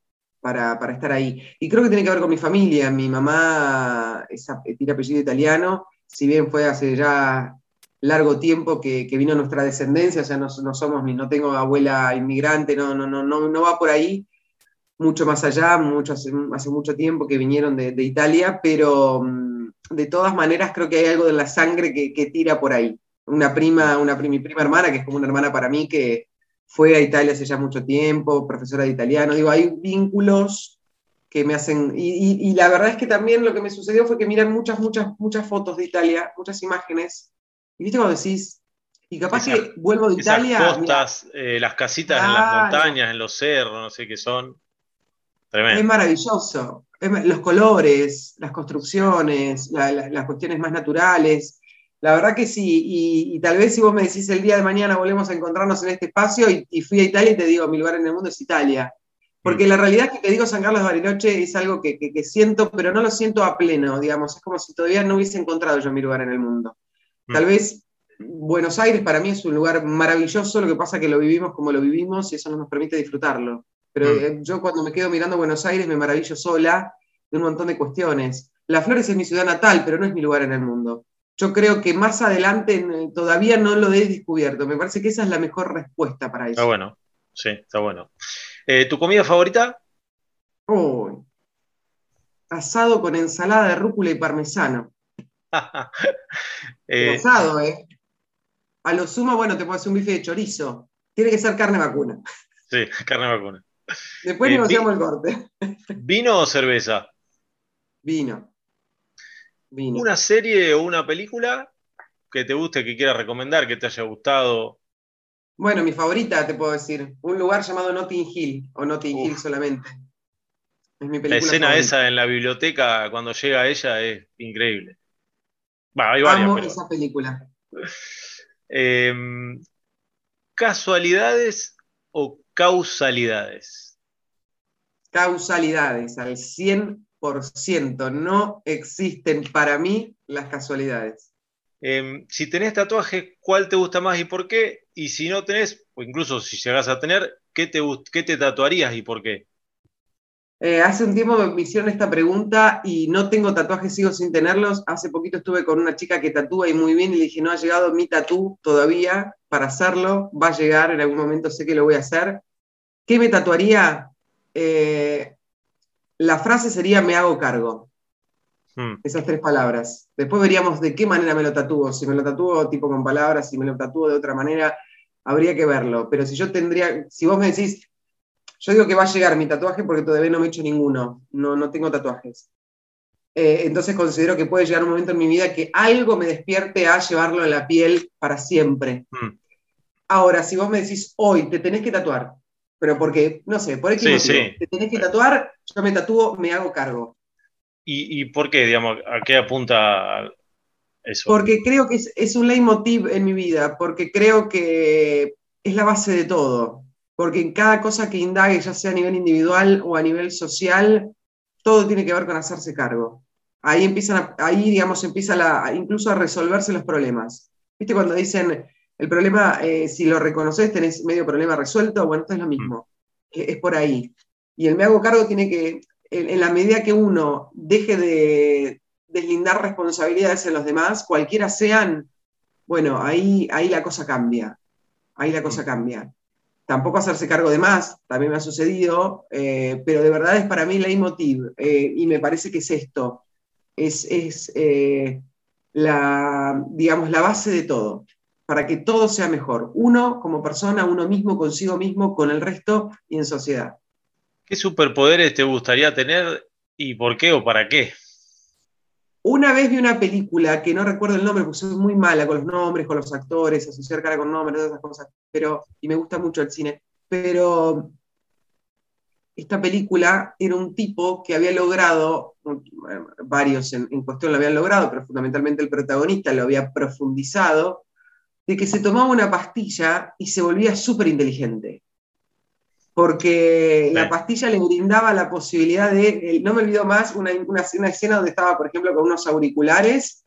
para, para estar ahí. Y creo que tiene que ver con mi familia. Mi mamá es, tiene apellido italiano. Si bien fue hace ya largo tiempo que, vino nuestra descendencia, o sea, no, somos ni, no tengo abuela inmigrante, no, no, no, no, no va por ahí, mucho más allá, mucho, hace, mucho tiempo que vinieron de, Italia, pero mm, de todas maneras creo que hay algo de la sangre que, tira por ahí. Una prima, una mi prima hermana, que es como una hermana para mí, que fue a Italia hace ya mucho tiempo, profesora de italiano, digo, hay vínculos que me hacen, y, y la verdad es que también lo que me sucedió fue que miran muchas, muchas, muchas fotos de Italia, muchas imágenes, y viste cuando decís, y capaz que vuelvo de Italia. Las costas, eh, las casitas en las montañas, en los cerros, no sé qué son. Tremendo. Es maravilloso. los colores, las construcciones, las cuestiones más naturales. La verdad que sí, y, tal vez si vos me decís el día de mañana volvemos a encontrarnos en este espacio y, fui a Italia y te digo, mi lugar en el mundo es Italia. Porque mm. la realidad que te digo San Carlos Bariloche es algo que, siento, pero no lo siento a pleno, digamos. Es como si todavía no hubiese encontrado yo mi lugar en el mundo. Tal mm. vez Buenos Aires para mí es un lugar maravilloso, lo que pasa es que lo vivimos como lo vivimos y eso no nos permite disfrutarlo. Pero mm. eh, yo cuando me quedo mirando Buenos Aires me maravillo sola de un montón de cuestiones. Las Flores es mi ciudad natal, pero no es mi lugar en el mundo. Yo creo que más adelante todavía no lo he descubierto. Me parece que esa es la mejor respuesta para eso. Está bueno, sí, está bueno. Eh, ¿Tu comida favorita? asado con ensalada de rúcula y parmesano. eh, ¿eh? A lo sumo, bueno, te puedo hacer un bife de chorizo. Tiene que ser carne vacuna. Sí, carne vacuna. Después eh, negociamos el corte. ¿Vino o cerveza? Vino. Vino. ¿Una serie o una película que te guste, que quieras recomendar, que te haya gustado? Bueno, mi favorita, te puedo decir. Un lugar llamado Notting Hill, o Notting Hill solamente. Es mi película la escena esa en la biblioteca, cuando llega ella, es increíble. Amo esa película. Em, ¿Casualidades o causalidades? Causalidades, al 100%. No existen para mí las casualidades. Em, si tenés tatuaje, ¿cuál te gusta más y por qué? Y si no tenés, o incluso si llegas a tener, ¿qué te, qué te tatuarías y por qué? Eh, hace un tiempo me hicieron esta pregunta y no tengo tatuajes, sigo sin tenerlos. Hace poquito estuve con una chica que tatúa y muy bien y le dije, no ha llegado mi tatú todavía para hacerlo, va a llegar, en algún momento sé que lo voy a hacer. ¿Qué me tatuaría? Eh, la frase sería me hago cargo. Hmm. Esas tres palabras. Después veríamos de qué manera me lo tatúo. Si me lo tatúo tipo con palabras, si me lo tatúo de otra manera, habría que verlo. Pero si yo tendría, si vos me decís, yo digo que va a llegar mi tatuaje porque todavía no me he hecho ninguno, no, no tengo tatuajes. Eh, entonces considero que puede llegar un momento en mi vida que algo me despierte a llevarlo en la piel para siempre. Hmm. Ahora, si vos me decís, hoy te tenés que tatuar, pero porque, no sé, por X te tenés que tatuar, yo me tatúo, me hago cargo. ¿Y, por qué, digamos, a qué apunta eso? Porque creo que es, es un leitmotiv en mi vida, porque creo que es la base de todo porque en cada cosa que indague, ya sea a nivel individual o a nivel social, todo tiene que ver con hacerse cargo. Ahí empiezan, ahí digamos, empieza la, incluso a resolverse los problemas. ¿Viste cuando dicen, el problema, eh, si lo reconoces, tenés medio problema resuelto? Bueno, esto es lo mismo. Mm. Es, por ahí. Y el me hago cargo tiene que, en, la medida que uno deje de deslindar responsabilidades en los demás, cualquiera sean, bueno, ahí, ahí la cosa cambia. Ahí la cosa cambia tampoco hacerse cargo de más, también me ha sucedido, eh, pero de verdad es para mí leitmotiv eh, y me parece que es esto, es, es eh, la, digamos, la base de todo, para que todo sea mejor, uno como persona, uno mismo, consigo mismo, con el resto y en sociedad. ¿Qué superpoderes te gustaría tener y por qué o para qué? Una vez vi una película que no recuerdo el nombre porque soy muy mala con los nombres, con los actores, asociar cara con nombres, todas esas cosas, pero, y me gusta mucho el cine, pero esta película era un tipo que había logrado, varios en, en, cuestión lo habían logrado, pero fundamentalmente el protagonista lo había profundizado, de que se tomaba una pastilla y se volvía súper inteligente porque la pastilla le brindaba la posibilidad de, no me olvido más, una, una, escena donde estaba, por ejemplo, con unos auriculares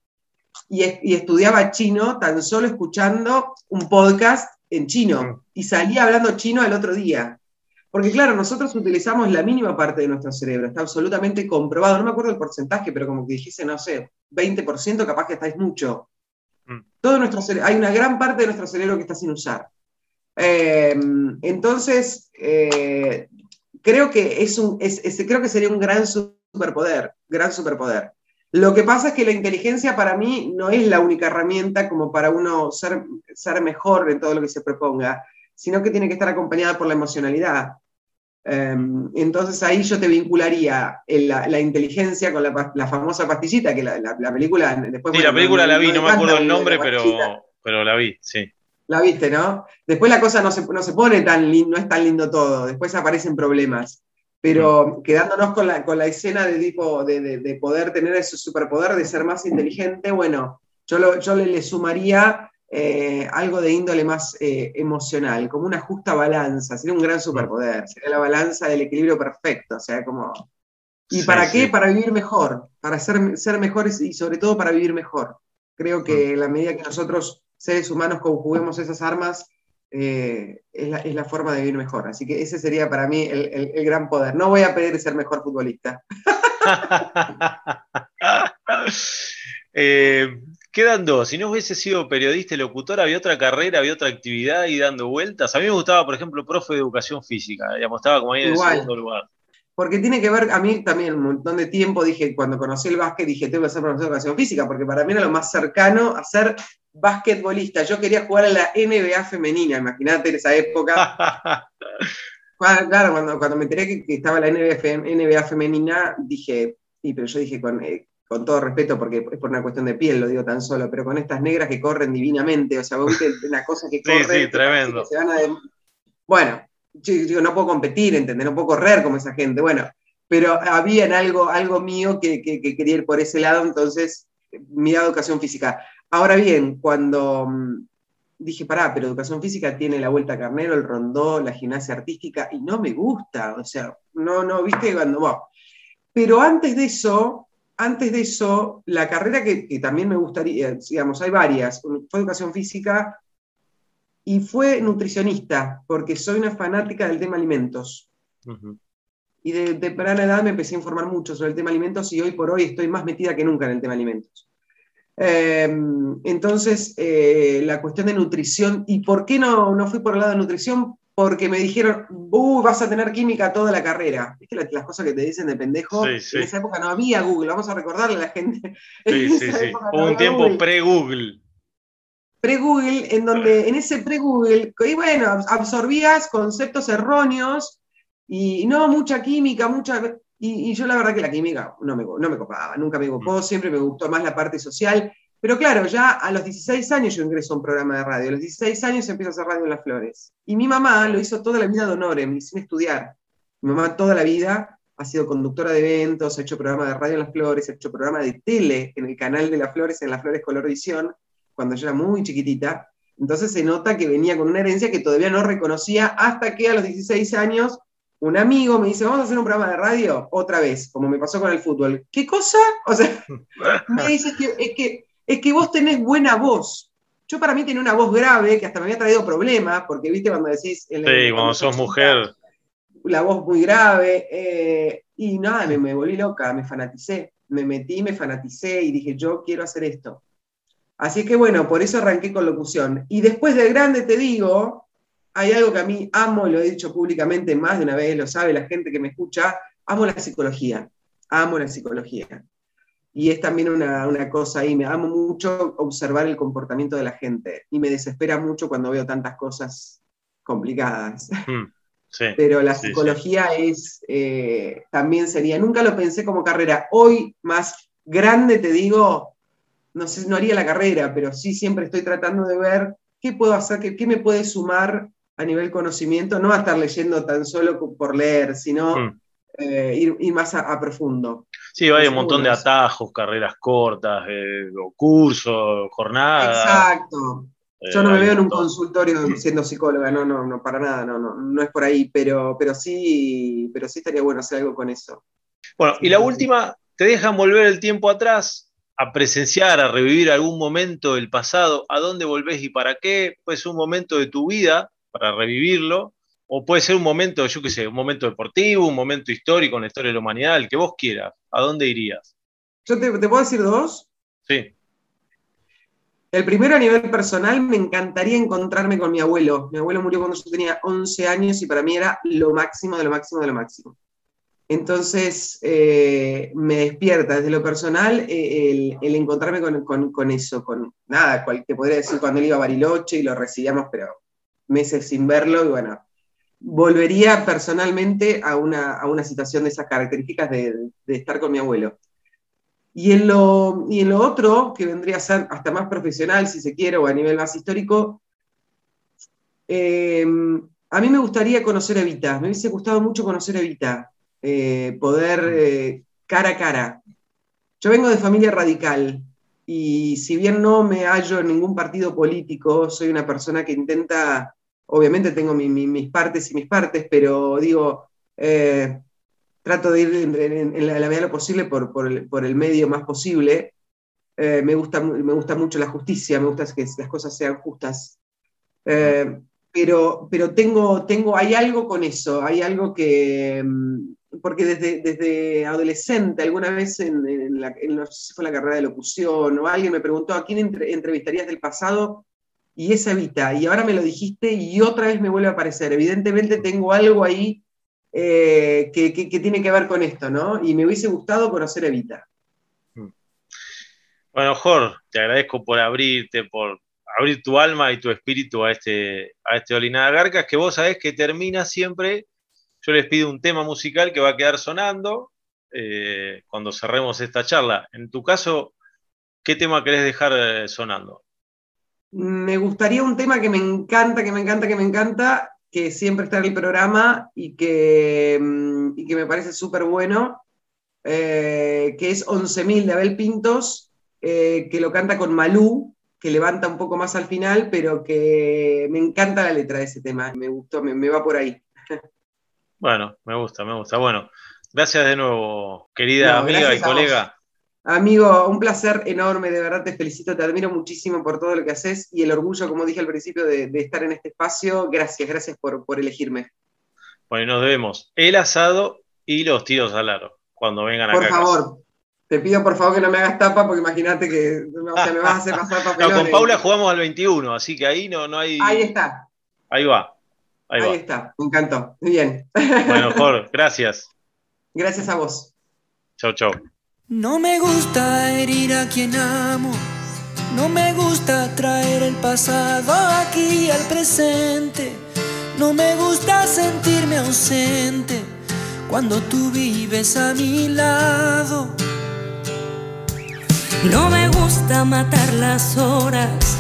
y, estudiaba chino tan solo escuchando un podcast en chino y salía hablando chino el otro día. Porque claro, nosotros utilizamos la mínima parte de nuestro cerebro, está absolutamente comprobado, no me acuerdo el porcentaje, pero como que dijese, no sé, 20%, capaz que estáis mucho. Mm. Todo nuestro hay una gran parte de nuestro cerebro que está sin usar. Em, entonces, eh, creo, que es un, creo que sería un gran superpoder, gran superpoder. Lo que pasa es que la inteligencia para mí no es la única herramienta como para uno ser, ser mejor en todo lo que se proponga, sino que tiene que estar acompañada por la emocionalidad. Em, entonces ahí yo te vincularía la, inteligencia con la, famosa pastillita, que la, película después... Sí, la película la vi, no, me acuerdo el nombre, pero, pero la vi, sí. La viste, ¿no? Después la cosa no se, no se pone tan lindo, no es tan lindo todo, después aparecen problemas. Pero quedándonos con la, con la escena de, tipo, de, poder tener ese superpoder de ser más inteligente, bueno, yo, yo le, sumaría eh, algo de índole más eh, emocional, como una justa balanza, sería un gran superpoder, sería la balanza del equilibrio perfecto, o sea, como... ¿Y para qué? Para vivir mejor, para ser, ser mejores y sobre todo para vivir mejor. Creo que la medida que nosotros seres humanos conjuguemos esas armas, eh, es, la, forma de vivir mejor. Así que ese sería para mí el, gran poder. No voy a pedir ser mejor futbolista. eh, quedan dos. Si no hubiese sido periodista y locutor, había otra carrera, había otra actividad y dando vueltas. A mí me gustaba, por ejemplo, profe de educación física. Digamos, estaba como ahí en el segundo lugar porque tiene que ver, a mí también un montón de tiempo dije, cuando conocí el básquet, dije, tengo que ser profesor de educación física, porque para mí era lo más cercano a ser basquetbolista. Yo quería jugar en la NBA femenina, imagínate en esa época. claro, cuando, cuando me enteré que, estaba la NBA, femenina, dije, y pero yo dije con, eh, con todo respeto, porque es por una cuestión de piel, lo digo tan solo, pero con estas negras que corren divinamente, o sea, vos viste una cosa que corre. Sí, sí, tremendo. Bueno, yo no puedo competir, ¿entendés? No puedo correr como esa gente. Bueno, pero había en algo, algo mío que, quería ir por ese lado, entonces miraba educación física. Ahora bien, cuando mm, dije, pará, pero educación física tiene la vuelta carnero, el rondó, la gimnasia artística, y no me gusta, o sea, no, no, viste, cuando, Pero antes de eso, antes de eso, la carrera que, que también me gustaría, digamos, hay varias, fue educación física, y fue nutricionista, porque soy una fanática del tema alimentos. y de temprana edad me empecé a informar mucho sobre el tema alimentos y hoy por hoy estoy más metida que nunca en el tema alimentos. Em, entonces, eh, la cuestión de nutrición, ¿y por qué no, no fui por el lado de nutrición? Porque me dijeron, uh, vas a tener química toda la carrera. ¿Viste las, cosas que te dicen de pendejo? En esa época no había Google, vamos a recordarle a la gente. Sí, sí, sí. Hubo un tiempo pre-Google pre-Google, en donde en ese pre-Google, y bueno, absorbías conceptos erróneos y no mucha química, mucha... Y, yo la verdad que la química no me, no me copaba, nunca me gustó, mm. siempre me gustó más la parte social. Pero claro, ya a los 16 años yo ingreso a un programa de radio. A los 16 años empiezo a hacer radio en Las Flores. Y mi mamá lo hizo toda la vida de honor, sin estudiar. Mi mamá toda la vida ha sido conductora de eventos, ha hecho programa de radio en Las Flores, ha hecho programa de tele en el canal de Las Flores, en Las Flores Color Visión cuando yo era muy chiquitita. Entonces se nota que venía con una herencia que todavía no reconocía hasta que a los 16 años un amigo me dice, vamos a hacer un programa de radio otra vez, como me pasó con el fútbol. ¿Qué cosa? O sea, me dice que es, que es que vos tenés buena voz. Yo para mí tenía una voz grave que hasta me había traído problemas, porque viste cuando decís... sí, cuando sos mujer. La voz muy grave. Eh, y nada, me, me volví loca, me fanaticé. Me metí, me fanaticé y dije, yo quiero hacer esto. Así que bueno, por eso arranqué con locución. Y después de grande te digo, hay algo que a mí amo, lo he dicho públicamente más de una vez, lo sabe la gente que me escucha, amo la psicología, amo la psicología. Y es también una, cosa ahí, me amo mucho observar el comportamiento de la gente y me desespera mucho cuando veo tantas cosas complicadas. Hmm, Pero la psicología es, eh, también sería, nunca lo pensé como carrera, hoy más grande te digo, no sé, no haría la carrera, pero sí siempre estoy tratando de ver qué puedo hacer, qué, me puede sumar a nivel conocimiento, no a estar leyendo tan solo por leer, sino hmm. eh, ir, más a, profundo. Sí, hay un montón de atajos, carreras cortas, eh, cursos, jornadas. Exacto. Eh, Yo no me veo en un consultorio siendo psicóloga, no, no, no, para nada, no, no, no es por ahí, pero, pero sí, pero sí estaría bueno hacer algo con eso. Bueno, y la última, te dejan volver el tiempo atrás a presenciar, a revivir algún momento del pasado, ¿a dónde volvés y para qué? Puede ser un momento de tu vida para revivirlo, o puede ser un momento, yo qué sé, un momento deportivo, un momento histórico en la historia de la humanidad, el que vos quieras. ¿A dónde irías? Yo te, puedo decir dos. Sí. El primero a nivel personal, me encantaría encontrarme con mi abuelo. Mi abuelo murió cuando yo tenía 11 años y para mí era lo máximo de lo máximo de lo máximo. Entonces, eh, me despierta desde lo personal eh, el, encontrarme con, eso, con nada, cual, te podría decir cuando él iba a Bariloche y lo recibíamos, pero meses sin verlo, y bueno, volvería personalmente a una, situación de esas características de, estar con mi abuelo. Y en, lo, otro, que vendría a ser hasta más profesional, si se quiere, o a nivel más histórico, eh, a mí me gustaría conocer a Evita, me hubiese gustado mucho conocer a Evita. Eh, poder eh, cara a cara. Yo vengo de familia radical y si bien no me hallo en ningún partido político, soy una persona que intenta, obviamente tengo mis partes y mis partes, pero digo, eh, trato de ir en, la, medida de lo posible por, el, medio más posible. me, gusta, me gusta mucho la justicia, me gusta que las cosas sean justas. pero, pero tengo, tengo, hay algo con eso, hay algo que, mm, porque desde, desde adolescente, alguna vez en, la, fue la carrera de locución, o alguien me preguntó a quién entrevistarías del pasado, y es Evita, y ahora me lo dijiste y otra vez me vuelve a aparecer. Evidentemente tengo algo ahí eh, que, tiene que ver con esto, ¿no? Y me hubiese gustado conocer a Evita. Mm. Bueno, Jorge, te agradezco por abrirte, por abrir tu alma y tu espíritu a este, a este Olinada Garcas, que vos sabés que termina siempre yo les pido un tema musical que va a quedar sonando eh, cuando cerremos esta charla. En tu caso, ¿qué tema querés dejar eh, sonando? Me gustaría un tema que me encanta, que me encanta, que me encanta, que siempre está en el programa y que, mm, me parece súper bueno, eh, que es 11.000 de Abel Pintos, que lo canta con Malú, que levanta un poco más al final, pero que me encanta la letra de ese tema, me gustó, me va por ahí. Bueno, me gusta, me gusta. Bueno, gracias de nuevo, querida amiga y colega. Amigo, un placer enorme, de verdad te felicito, te admiro muchísimo por todo lo que haces y el orgullo, como dije al principio, de, estar en este espacio. Gracias, gracias por, por elegirme. Bueno, nos vemos. El asado y los tiros al aro cuando vengan Por acá. favor, te pido por favor que no me hagas tapa porque imagínate que no, o sea, me vas a hacer pasar No, papelones. con Paula jugamos al 21, así que ahí no, no hay. Ahí está, Ahí va. Ahí, está, me encantó. Muy bien. Bueno, Jorge, gracias. Gracias a vos. Chau, chau. No me gusta herir a quien amo. No me gusta traer el pasado aquí al presente. No me gusta sentirme ausente cuando tú vives a mi lado. No me gusta matar las horas,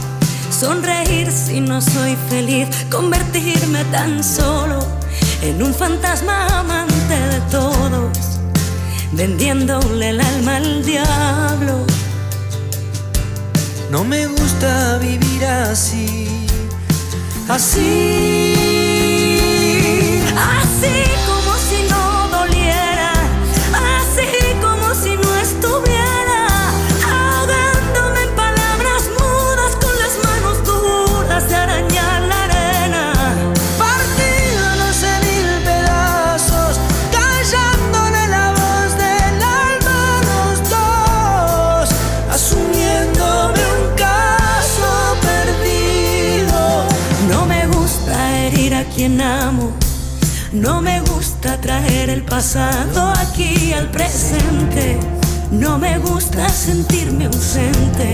sonreír si no soy feliz, convertirme tan solo en un fantasma amante de todos, vendiéndole el alma al diablo. No me gusta vivir así, así. Así el pasado aquí al presente. No me gusta sentirme ausente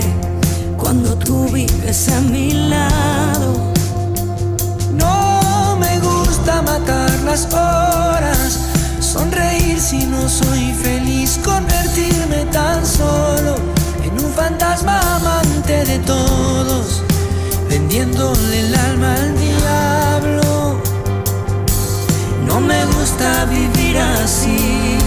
cuando tú vives a mi lado. No me gusta matar las horas, sonreír si no soy feliz, convertirme tan solo en un fantasma amante de todos, vendiéndole el alma al diablo. Me gusta vivir. Así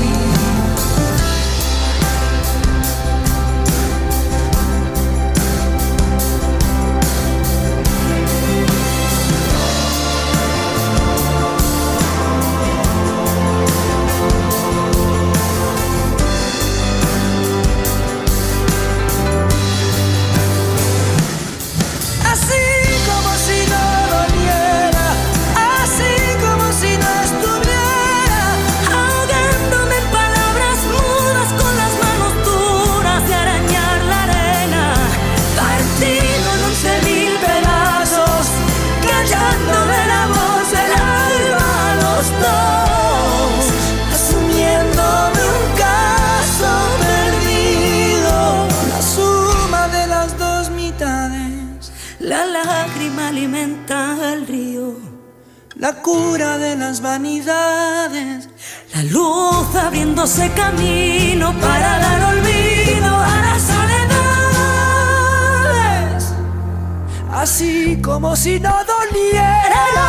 abriéndose camino para dar olvido a las soledades. Así como si no doliera.